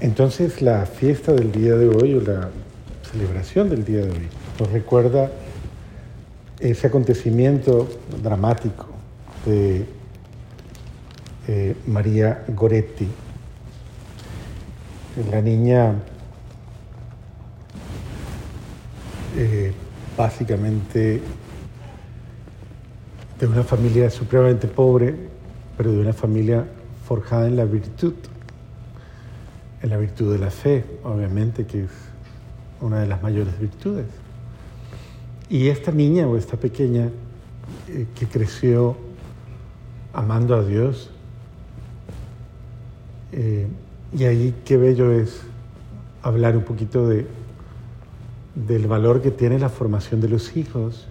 Entonces la fiesta del día de hoy o la celebración del día de hoy nos recuerda ese acontecimiento dramático de eh, María Goretti, la niña eh, básicamente de una familia supremamente pobre, pero de una familia forjada en la virtud la virtud de la fe, obviamente, que es una de las mayores virtudes. Y esta niña o esta pequeña eh, que creció amando a Dios, eh, y ahí qué bello es hablar un poquito de, del valor que tiene la formación de los hijos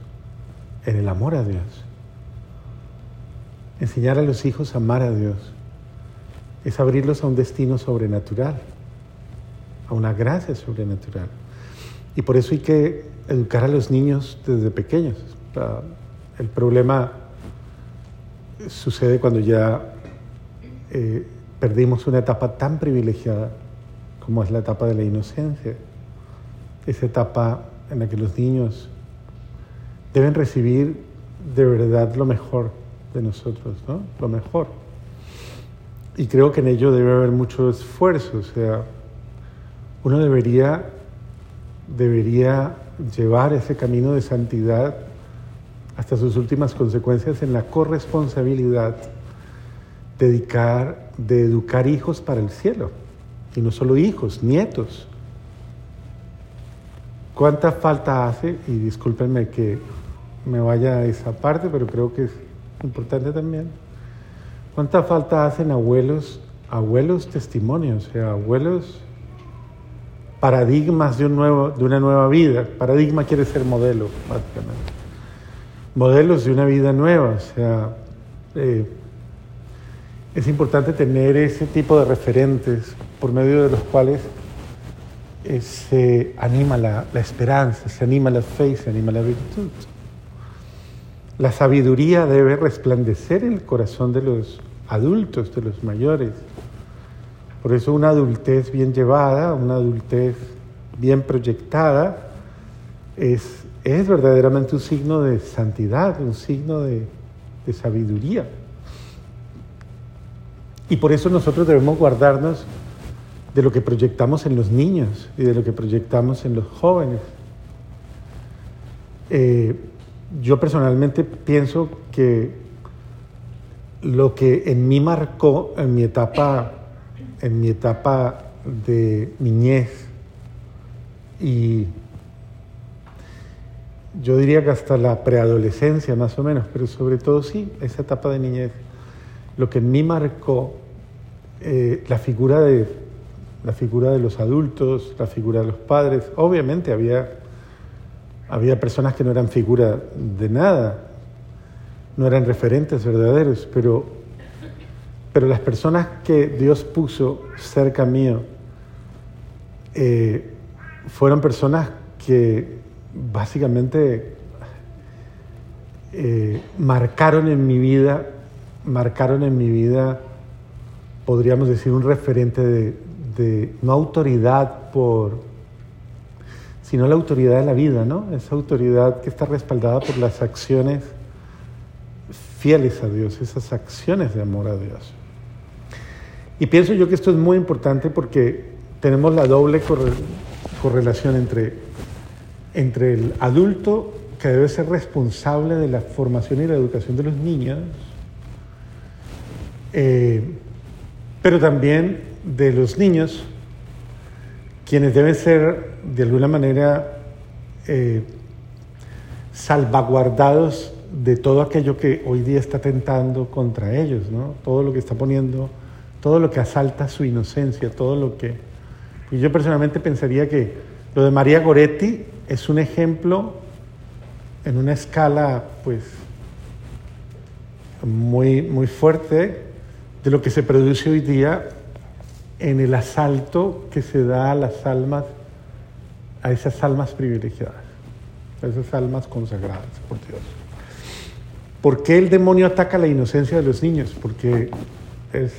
en el amor a Dios. Enseñar a los hijos a amar a Dios es abrirlos a un destino sobrenatural, a una gracia sobrenatural. Y por eso hay que educar a los niños desde pequeños. El problema sucede cuando ya eh, perdimos una etapa tan privilegiada como es la etapa de la inocencia, esa etapa en la que los niños deben recibir de verdad lo mejor de nosotros, ¿no? Lo mejor. Y creo que en ello debe haber mucho esfuerzo, o sea, uno debería, debería llevar ese camino de santidad hasta sus últimas consecuencias en la corresponsabilidad dedicar, de educar hijos para el cielo, y no solo hijos, nietos. ¿Cuánta falta hace? Y discúlpenme que me vaya a esa parte, pero creo que es importante también ¿Cuánta falta hacen abuelos, abuelos testimonios, o sea, abuelos paradigmas de, un nuevo, de una nueva vida? Paradigma quiere ser modelo, básicamente. Modelos de una vida nueva, o sea, eh, es importante tener ese tipo de referentes por medio de los cuales eh, se anima la, la esperanza, se anima la fe, se anima la virtud. La sabiduría debe resplandecer en el corazón de los adultos, de los mayores. Por eso una adultez bien llevada, una adultez bien proyectada, es, es verdaderamente un signo de santidad, un signo de, de sabiduría. Y por eso nosotros debemos guardarnos de lo que proyectamos en los niños y de lo que proyectamos en los jóvenes. Eh, yo personalmente pienso que lo que en mí marcó en mi etapa, en mi etapa de niñez y yo diría que hasta la preadolescencia más o menos, pero sobre todo sí, esa etapa de niñez, lo que en mí marcó eh, la figura de la figura de los adultos, la figura de los padres, obviamente había, había personas que no eran figura de nada, no eran referentes verdaderos, pero, pero las personas que Dios puso cerca mío eh, fueron personas que básicamente eh, marcaron en mi vida, marcaron en mi vida, podríamos decir, un referente de, de no autoridad por, sino la autoridad de la vida, ¿no? Esa autoridad que está respaldada por las acciones fieles a Dios, esas acciones de amor a Dios. Y pienso yo que esto es muy importante porque tenemos la doble correlación entre, entre el adulto que debe ser responsable de la formación y la educación de los niños, eh, pero también de los niños, quienes deben ser de alguna manera eh, salvaguardados de todo aquello que hoy día está tentando contra ellos, ¿no? Todo lo que está poniendo, todo lo que asalta su inocencia, todo lo que... Yo personalmente pensaría que lo de María Goretti es un ejemplo en una escala, pues, muy, muy fuerte de lo que se produce hoy día en el asalto que se da a las almas, a esas almas privilegiadas, a esas almas consagradas por Dios. ¿Por qué el demonio ataca la inocencia de los niños? Porque es,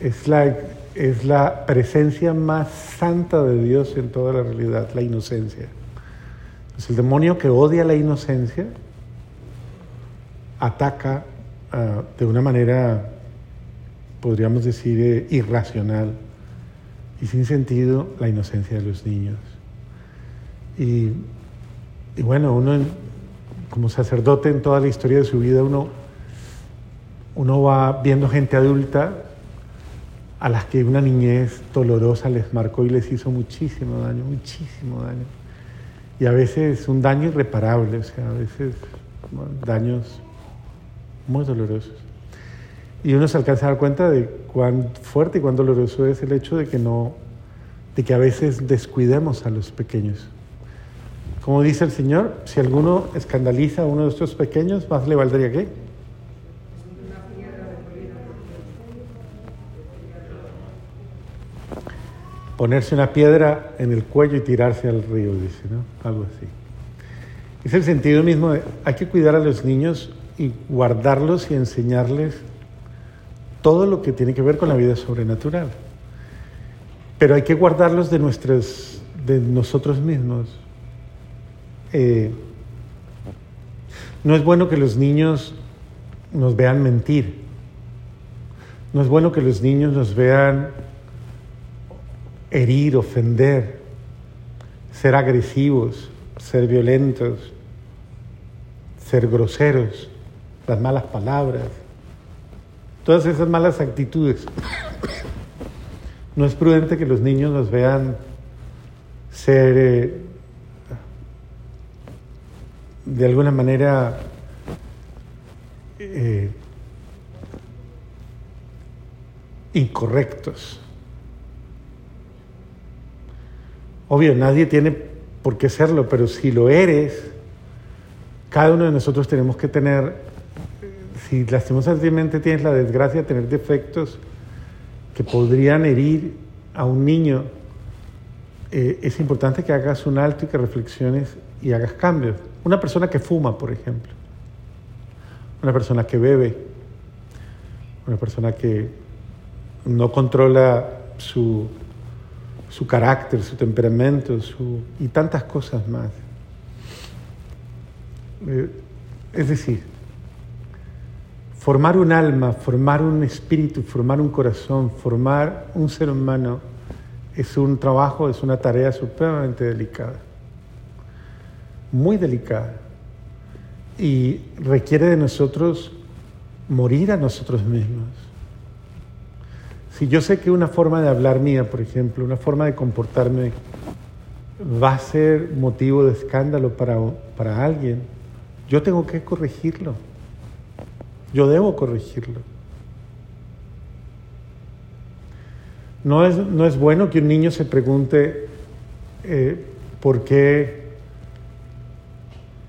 es, la, es la presencia más santa de Dios en toda la realidad, la inocencia. Es el demonio que odia la inocencia ataca ah, de una manera, podríamos decir, eh, irracional y sin sentido la inocencia de los niños. Y, bueno, uno como sacerdote en toda la historia de su vida, uno, uno va viendo gente adulta a las que una niñez dolorosa les marcó y les hizo muchísimo daño, muchísimo daño. Y a veces un daño irreparable, o sea, a veces daños muy dolorosos. Y uno se alcanza a dar cuenta de cuán fuerte y cuán doloroso es el hecho de que no, de que a veces descuidemos a los pequeños. Como dice el Señor, si alguno escandaliza a uno de estos pequeños, más le valdría qué? Ponerse una piedra en el cuello y tirarse al río, dice, ¿no? Algo así. Es el sentido mismo de, hay que cuidar a los niños y guardarlos y enseñarles todo lo que tiene que ver con la vida sobrenatural. Pero hay que guardarlos de, nuestros, de nosotros mismos. Eh, no es bueno que los niños nos vean mentir. No es bueno que los niños nos vean herir, ofender, ser agresivos, ser violentos, ser groseros las malas palabras, todas esas malas actitudes. No es prudente que los niños nos vean ser eh, de alguna manera eh, incorrectos. Obvio, nadie tiene por qué serlo, pero si lo eres, cada uno de nosotros tenemos que tener si lastimosamente tienes la desgracia de tener defectos que podrían herir a un niño, eh, es importante que hagas un alto y que reflexiones y hagas cambios. Una persona que fuma, por ejemplo, una persona que bebe, una persona que no controla su, su carácter, su temperamento su, y tantas cosas más. Eh, es decir, Formar un alma, formar un espíritu, formar un corazón, formar un ser humano es un trabajo, es una tarea supremamente delicada, muy delicada, y requiere de nosotros morir a nosotros mismos. Si yo sé que una forma de hablar mía, por ejemplo, una forma de comportarme va a ser motivo de escándalo para, para alguien, yo tengo que corregirlo. Yo debo corregirlo. No es, no es bueno que un niño se pregunte eh, por, qué,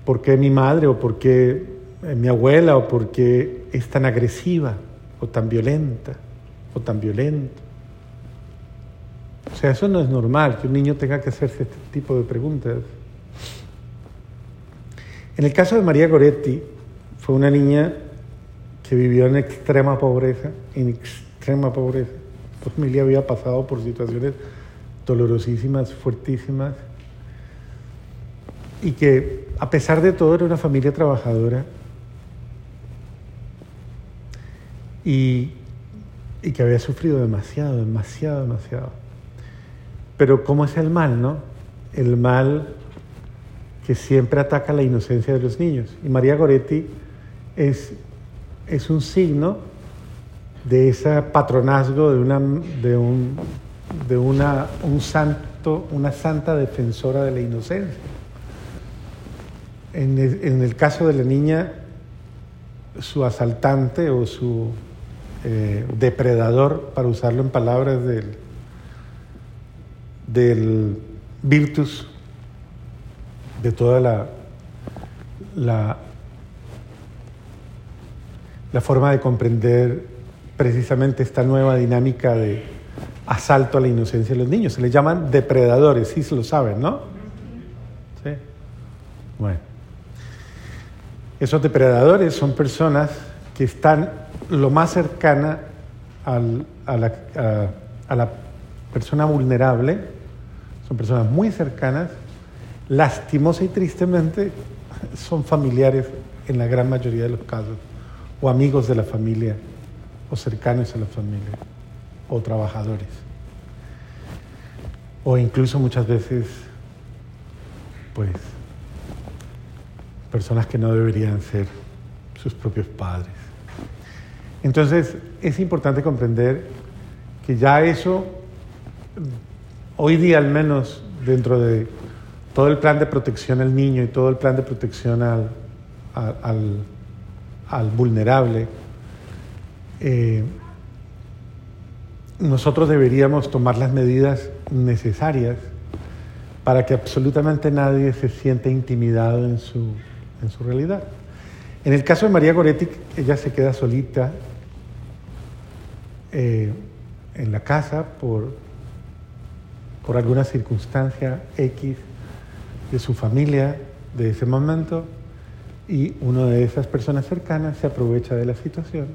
por qué mi madre o por qué eh, mi abuela o por qué es tan agresiva o tan violenta o tan violento. O sea, eso no es normal que un niño tenga que hacerse este tipo de preguntas. En el caso de María Goretti, fue una niña que vivió en extrema pobreza, en extrema pobreza. Su familia había pasado por situaciones dolorosísimas, fuertísimas, y que a pesar de todo era una familia trabajadora y, y que había sufrido demasiado, demasiado, demasiado. Pero ¿cómo es el mal, no? El mal que siempre ataca la inocencia de los niños. Y María Goretti es es un signo de ese patronazgo de una, de un, de una, un santo, una santa defensora de la inocencia. En el, caso de la niña, su asaltante o su eh, depredador, para usarlo en palabras del, del virtus, de toda la, la la forma de comprender precisamente esta nueva dinámica de asalto a la inocencia de los niños. Se les llaman depredadores, sí se lo saben, ¿no? Sí. Bueno. Esos depredadores son personas que están lo más cercana al, a la persona vulnerable, son personas muy cercanas, lastimosa y tristemente son familiares en la gran mayoría de los casos, o amigos de la familia, o cercanos a la familia, o trabajadores, o incluso muchas veces, pues, personas que no deberían ser sus propios padres. Entonces, es importante comprender que ya eso, hoy día al menos, dentro de todo el plan de protección al niño y todo el plan de protección al, al, vulnerable, eh, nosotros deberíamos tomar las medidas necesarias para que absolutamente nadie se sienta intimidado en su, en su realidad. En el caso de María Goretti, ella se queda solita eh, en la casa por, por alguna circunstancia X de su familia de ese momento y una de esas personas cercanas se aprovecha de la situación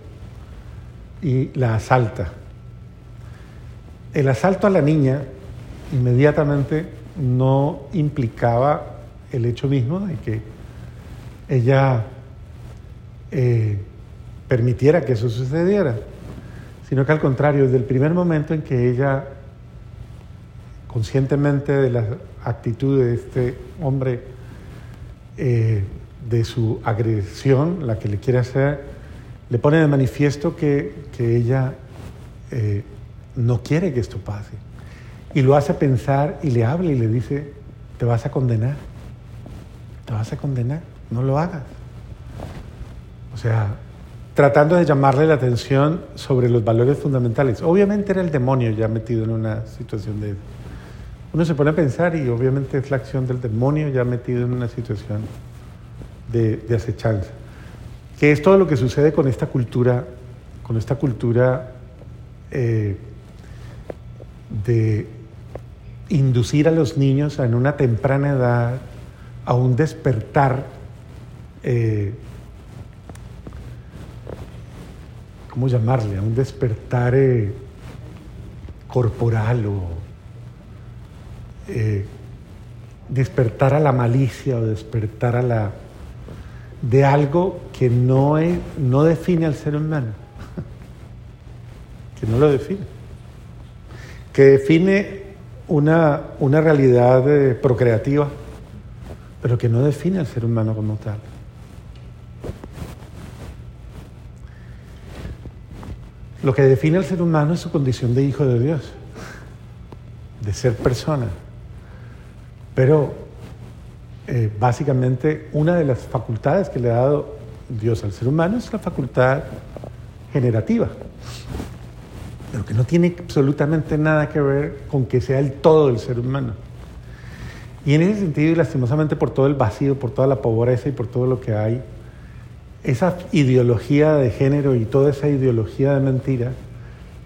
y la asalta. El asalto a la niña inmediatamente no implicaba el hecho mismo de que ella eh, permitiera que eso sucediera, sino que al contrario, desde el primer momento en que ella, conscientemente de la actitud de este hombre, eh, de su agresión, la que le quiere hacer, le pone de manifiesto que, ella eh, no quiere que esto pase. Y lo hace pensar y le habla y le dice, te vas a condenar, te vas a condenar, no lo hagas. O sea, tratando de llamarle la atención sobre los valores fundamentales. Obviamente era el demonio ya metido en una situación de... Uno se pone a pensar y obviamente es la acción del demonio ya metido en una situación de, acechanza. Que es todo lo que sucede con esta cultura, con esta cultura eh, de inducir a los niños en una temprana edad a un despertar eh, ¿cómo llamarle? A un despertar eh, corporal o despertar a la malicia o despertar a la de algo que no, es, no define al ser humano, que no lo define, que define una, una realidad eh, procreativa, pero que no define al ser humano como tal. Lo que define al ser humano es su condición de hijo de Dios, de ser persona. Pero eh, básicamente una de las facultades que le ha dado Dios al ser humano es la facultad generativa, pero que no tiene absolutamente nada que ver con que sea el todo del ser humano. Y en ese sentido, y lastimosamente por todo el vacío, por toda la pobreza y por todo lo que hay, esa ideología de género y toda esa ideología de mentira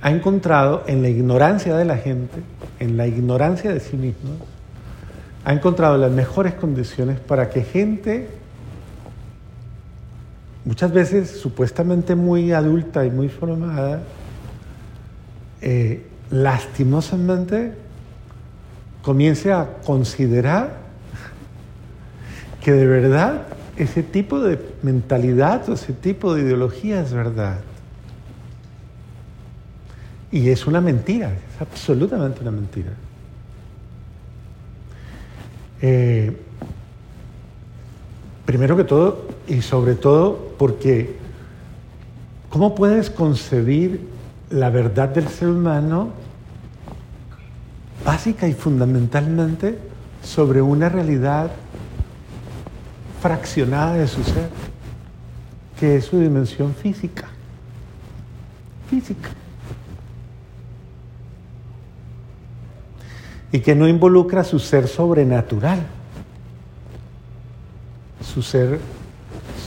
ha encontrado en la ignorancia de la gente, en la ignorancia de sí mismos, ha encontrado las mejores condiciones para que gente, muchas veces supuestamente muy adulta y muy formada, eh, lastimosamente comience a considerar que de verdad ese tipo de mentalidad o ese tipo de ideología es verdad. Y es una mentira, es absolutamente una mentira. Eh, primero que todo, y sobre todo porque, ¿cómo puedes concebir la verdad del ser humano básica y fundamentalmente sobre una realidad fraccionada de su ser, que es su dimensión física. Física. Y que no involucra su ser sobrenatural, su ser,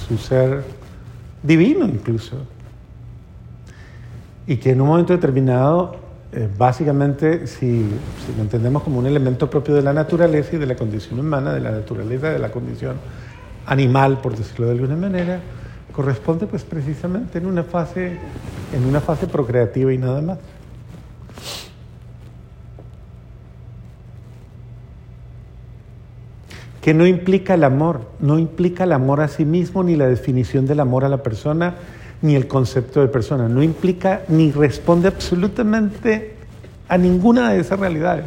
su ser divino incluso. Y que en un momento determinado, eh, básicamente, si, si lo entendemos como un elemento propio de la naturaleza y de la condición humana, de la naturaleza, de la condición animal, por decirlo de alguna manera, corresponde pues precisamente en una fase, en una fase procreativa y nada más. Que no implica el amor, no implica el amor a sí mismo, ni la definición del amor a la persona, ni el concepto de persona, no implica ni responde absolutamente a ninguna de esas realidades.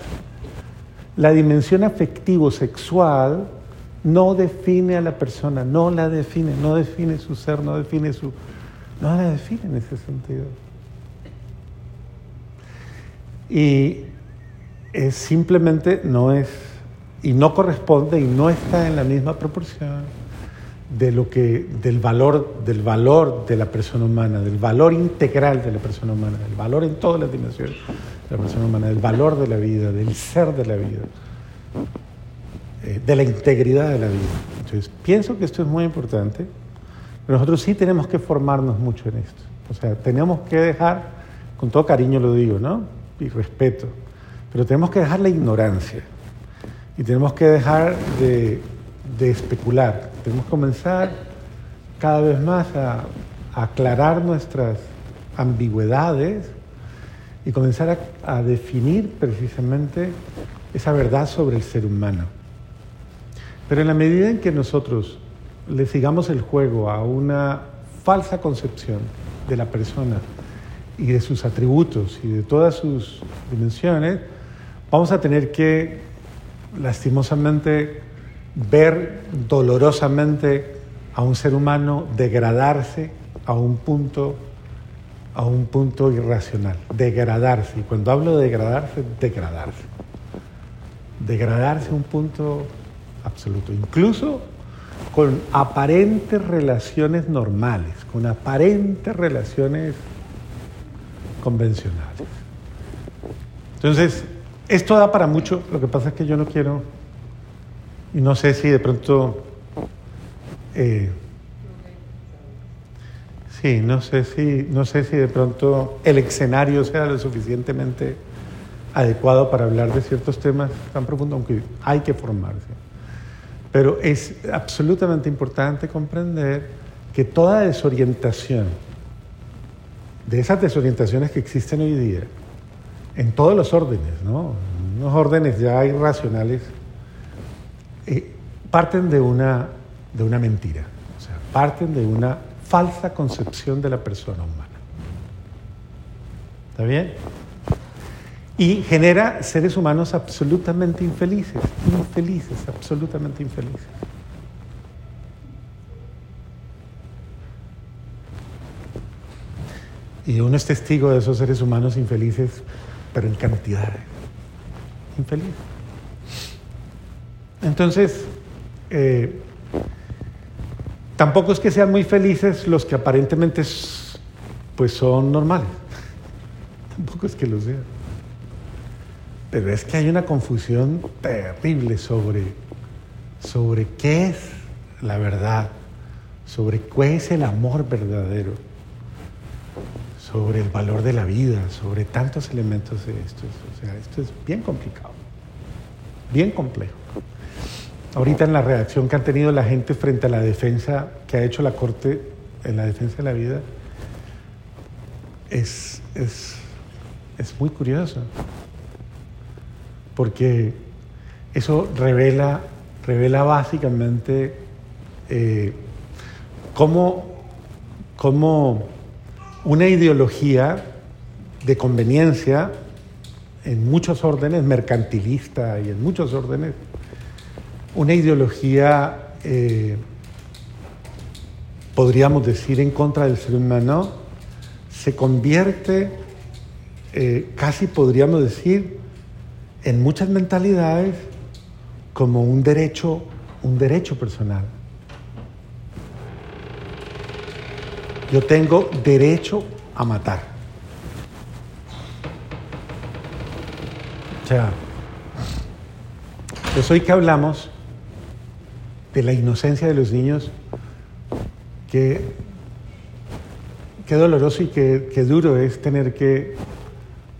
La dimensión afectivo-sexual no define a la persona, no la define, no define su ser, no define su... No la define en ese sentido. Y es simplemente no es y no corresponde y no está en la misma proporción de lo que del valor del valor de la persona humana, del valor integral de la persona humana, del valor en todas las dimensiones de la persona humana, del valor de la vida, del ser de la vida, eh, de la integridad de la vida. Entonces, pienso que esto es muy importante, pero nosotros sí tenemos que formarnos mucho en esto. O sea, tenemos que dejar, con todo cariño lo digo, ¿no? Y respeto, pero tenemos que dejar la ignorancia y tenemos que dejar de, especular. Tenemos que comenzar cada vez más a, aclarar nuestras ambigüedades y comenzar a, definir precisamente esa verdad sobre el ser humano. Pero en la medida en que nosotros le sigamos el juego a una falsa concepción de la persona y de sus atributos y de todas sus dimensiones, vamos a tener que lastimosamente ver dolorosamente a un ser humano degradarse a un punto a un punto irracional, degradarse. Y cuando hablo de degradarse, degradarse. Degradarse a un punto absoluto, incluso con aparentes relaciones normales, con aparentes relaciones convencionales. Entonces, esto da para mucho, lo que pasa es que yo no quiero, y no sé si de pronto, eh, sí, no sé si, no sé si de pronto el escenario sea lo suficientemente adecuado para hablar de ciertos temas tan profundos, aunque hay que formarse. Pero es absolutamente importante comprender que toda desorientación, de esas desorientaciones que existen hoy día, en todos los órdenes, ¿no? Unos órdenes ya irracionales eh, parten de una, de una mentira, o sea, parten de una falsa concepción de la persona humana. ¿Está bien? Y genera seres humanos absolutamente infelices, infelices, absolutamente infelices. Y uno es testigo de esos seres humanos infelices pero en cantidad. Infeliz. Entonces, eh, tampoco es que sean muy felices los que aparentemente pues son normales. Tampoco es que lo sean. Pero es que hay una confusión terrible sobre, sobre qué es la verdad, sobre qué es el amor verdadero sobre el valor de la vida, sobre tantos elementos de estos. O sea, esto es bien complicado, bien complejo. Ahorita en la reacción que han tenido la gente frente a la defensa que ha hecho la Corte en la defensa de la vida, es, es, muy curioso, porque eso revela, revela básicamente eh, cómo, cómo una ideología de conveniencia en muchos órdenes, mercantilista y en muchos órdenes, una ideología, eh, podríamos decir, en contra del ser humano, se convierte, eh, casi podríamos decir, en muchas mentalidades como un derecho, un derecho personal. Yo tengo derecho a matar. O sea, pues hoy que hablamos de la inocencia de los niños, qué, qué doloroso y qué, qué duro es tener que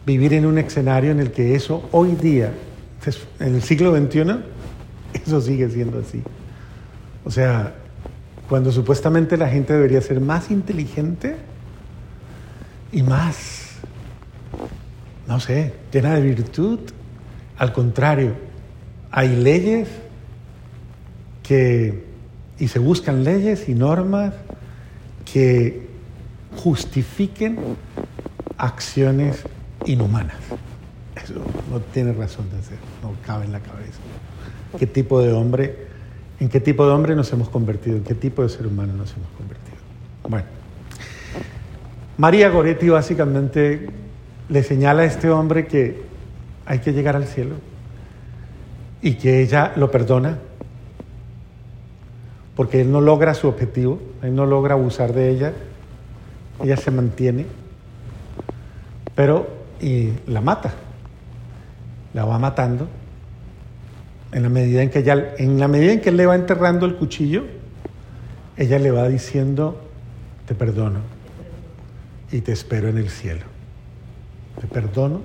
vivir en un escenario en el que eso hoy día, en el siglo XXI, eso sigue siendo así. O sea, cuando supuestamente la gente debería ser más inteligente y más, no sé, llena de virtud. Al contrario, hay leyes que, y se buscan leyes y normas que justifiquen acciones inhumanas. Eso no tiene razón de ser, no cabe en la cabeza. ¿Qué tipo de hombre, en qué tipo de hombre nos hemos convertido? ¿En qué tipo de ser humano nos hemos convertido? Bueno, María Goretti básicamente le señala a este hombre que hay que llegar al cielo y que ella lo perdona porque él no logra su objetivo, él no logra abusar de ella, ella se mantiene, pero y la mata, la va matando. En la medida en que ella, en la medida en que él le va enterrando el cuchillo, ella le va diciendo, te perdono y te espero en el cielo. Te perdono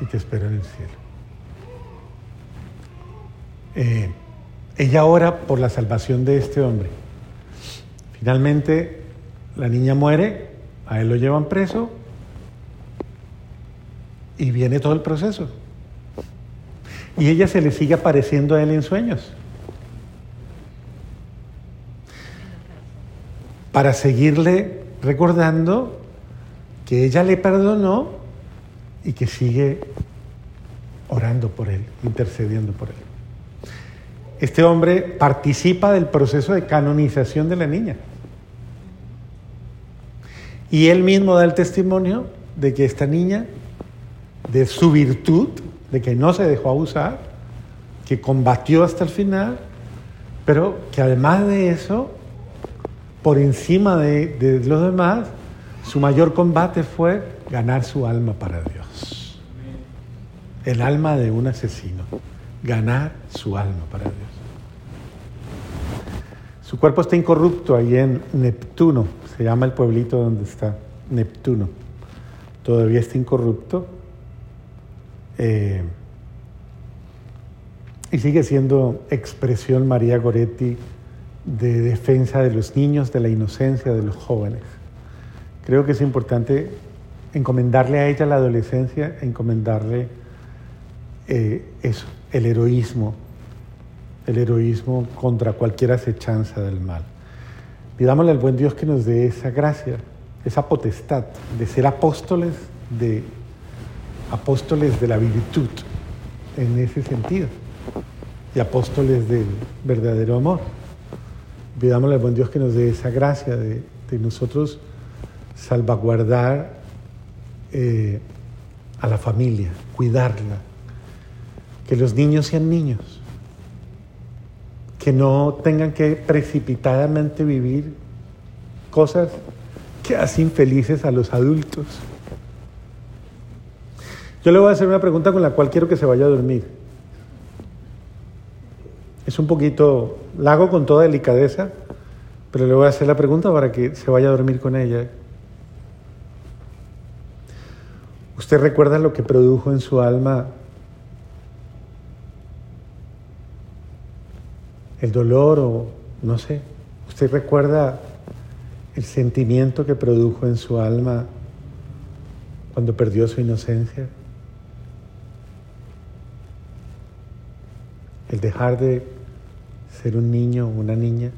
y te espero en el cielo. Eh, ella ora por la salvación de este hombre. Finalmente, la niña muere, a él lo llevan preso y viene todo el proceso. Y ella se le sigue apareciendo a él en sueños. Para seguirle recordando que ella le perdonó y que sigue orando por él, intercediendo por él. Este hombre participa del proceso de canonización de la niña. Y él mismo da el testimonio de que esta niña, de su virtud, de que no se dejó abusar, que combatió hasta el final, pero que además de eso, por encima de, de los demás, su mayor combate fue ganar su alma para Dios. El alma de un asesino, ganar su alma para Dios. Su cuerpo está incorrupto ahí en Neptuno, se llama el pueblito donde está Neptuno. Todavía está incorrupto. Eh, y sigue siendo expresión María Goretti de defensa de los niños, de la inocencia de los jóvenes. Creo que es importante encomendarle a ella la adolescencia, encomendarle eh, eso, el heroísmo, el heroísmo contra cualquier acechanza del mal. Pidámosle al buen Dios que nos dé esa gracia, esa potestad de ser apóstoles de apóstoles de la virtud en ese sentido y apóstoles del verdadero amor. Pidámosle al buen Dios que nos dé esa gracia de, nosotros salvaguardar eh, a la familia, cuidarla, que los niños sean niños, que no tengan que precipitadamente vivir cosas que hacen felices a los adultos. Yo le voy a hacer una pregunta con la cual quiero que se vaya a dormir. Es un poquito, la hago con toda delicadeza, pero le voy a hacer la pregunta para que se vaya a dormir con ella. ¿Usted recuerda lo que produjo en su alma el dolor o no sé. ¿Usted recuerda el sentimiento que produjo en su alma cuando perdió su inocencia? El dejar de ser un niño o una niña.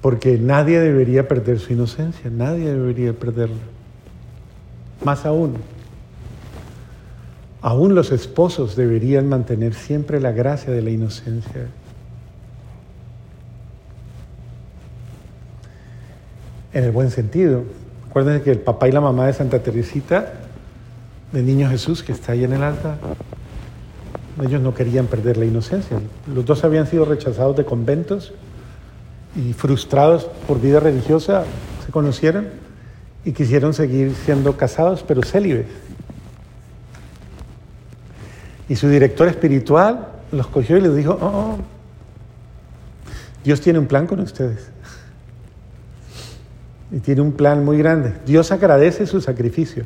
Porque nadie debería perder su inocencia, nadie debería perderla. Más aún, Aún los esposos deberían mantener siempre la gracia de la inocencia. En el buen sentido. Acuérdense que el papá y la mamá de Santa Teresita, de Niño Jesús, que está ahí en el altar, ellos no querían perder la inocencia. Los dos habían sido rechazados de conventos y frustrados por vida religiosa, se conocieron y quisieron seguir siendo casados, pero célibes. Y su director espiritual los cogió y les dijo, oh, oh, Dios tiene un plan con ustedes. Y tiene un plan muy grande. Dios agradece su sacrificio.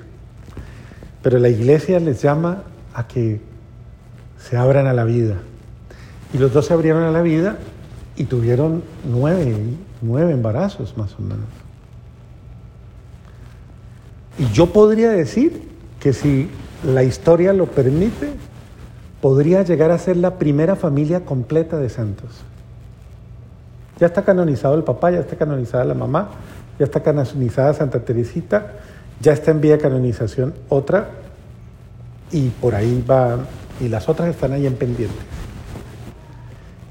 Pero la iglesia les llama a que se abran a la vida. Y los dos se abrieron a la vida y tuvieron nueve, nueve embarazos más o menos. Y yo podría decir que si la historia lo permite, podría llegar a ser la primera familia completa de santos. Ya está canonizado el papá, ya está canonizada la mamá, ya está canonizada Santa Teresita, ya está en vía de canonización otra, y por ahí va, y las otras están ahí en pendiente.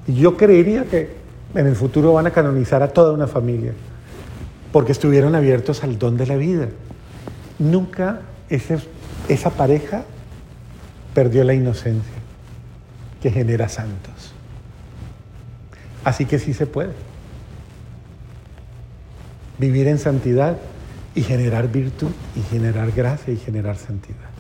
Y yo creería que en el futuro van a canonizar a toda una familia, porque estuvieron abiertos al don de la vida. Nunca esa pareja perdió la inocencia que genera santos. Así que sí se puede. Vivir en santidad y generar virtud y generar gracia y generar santidad.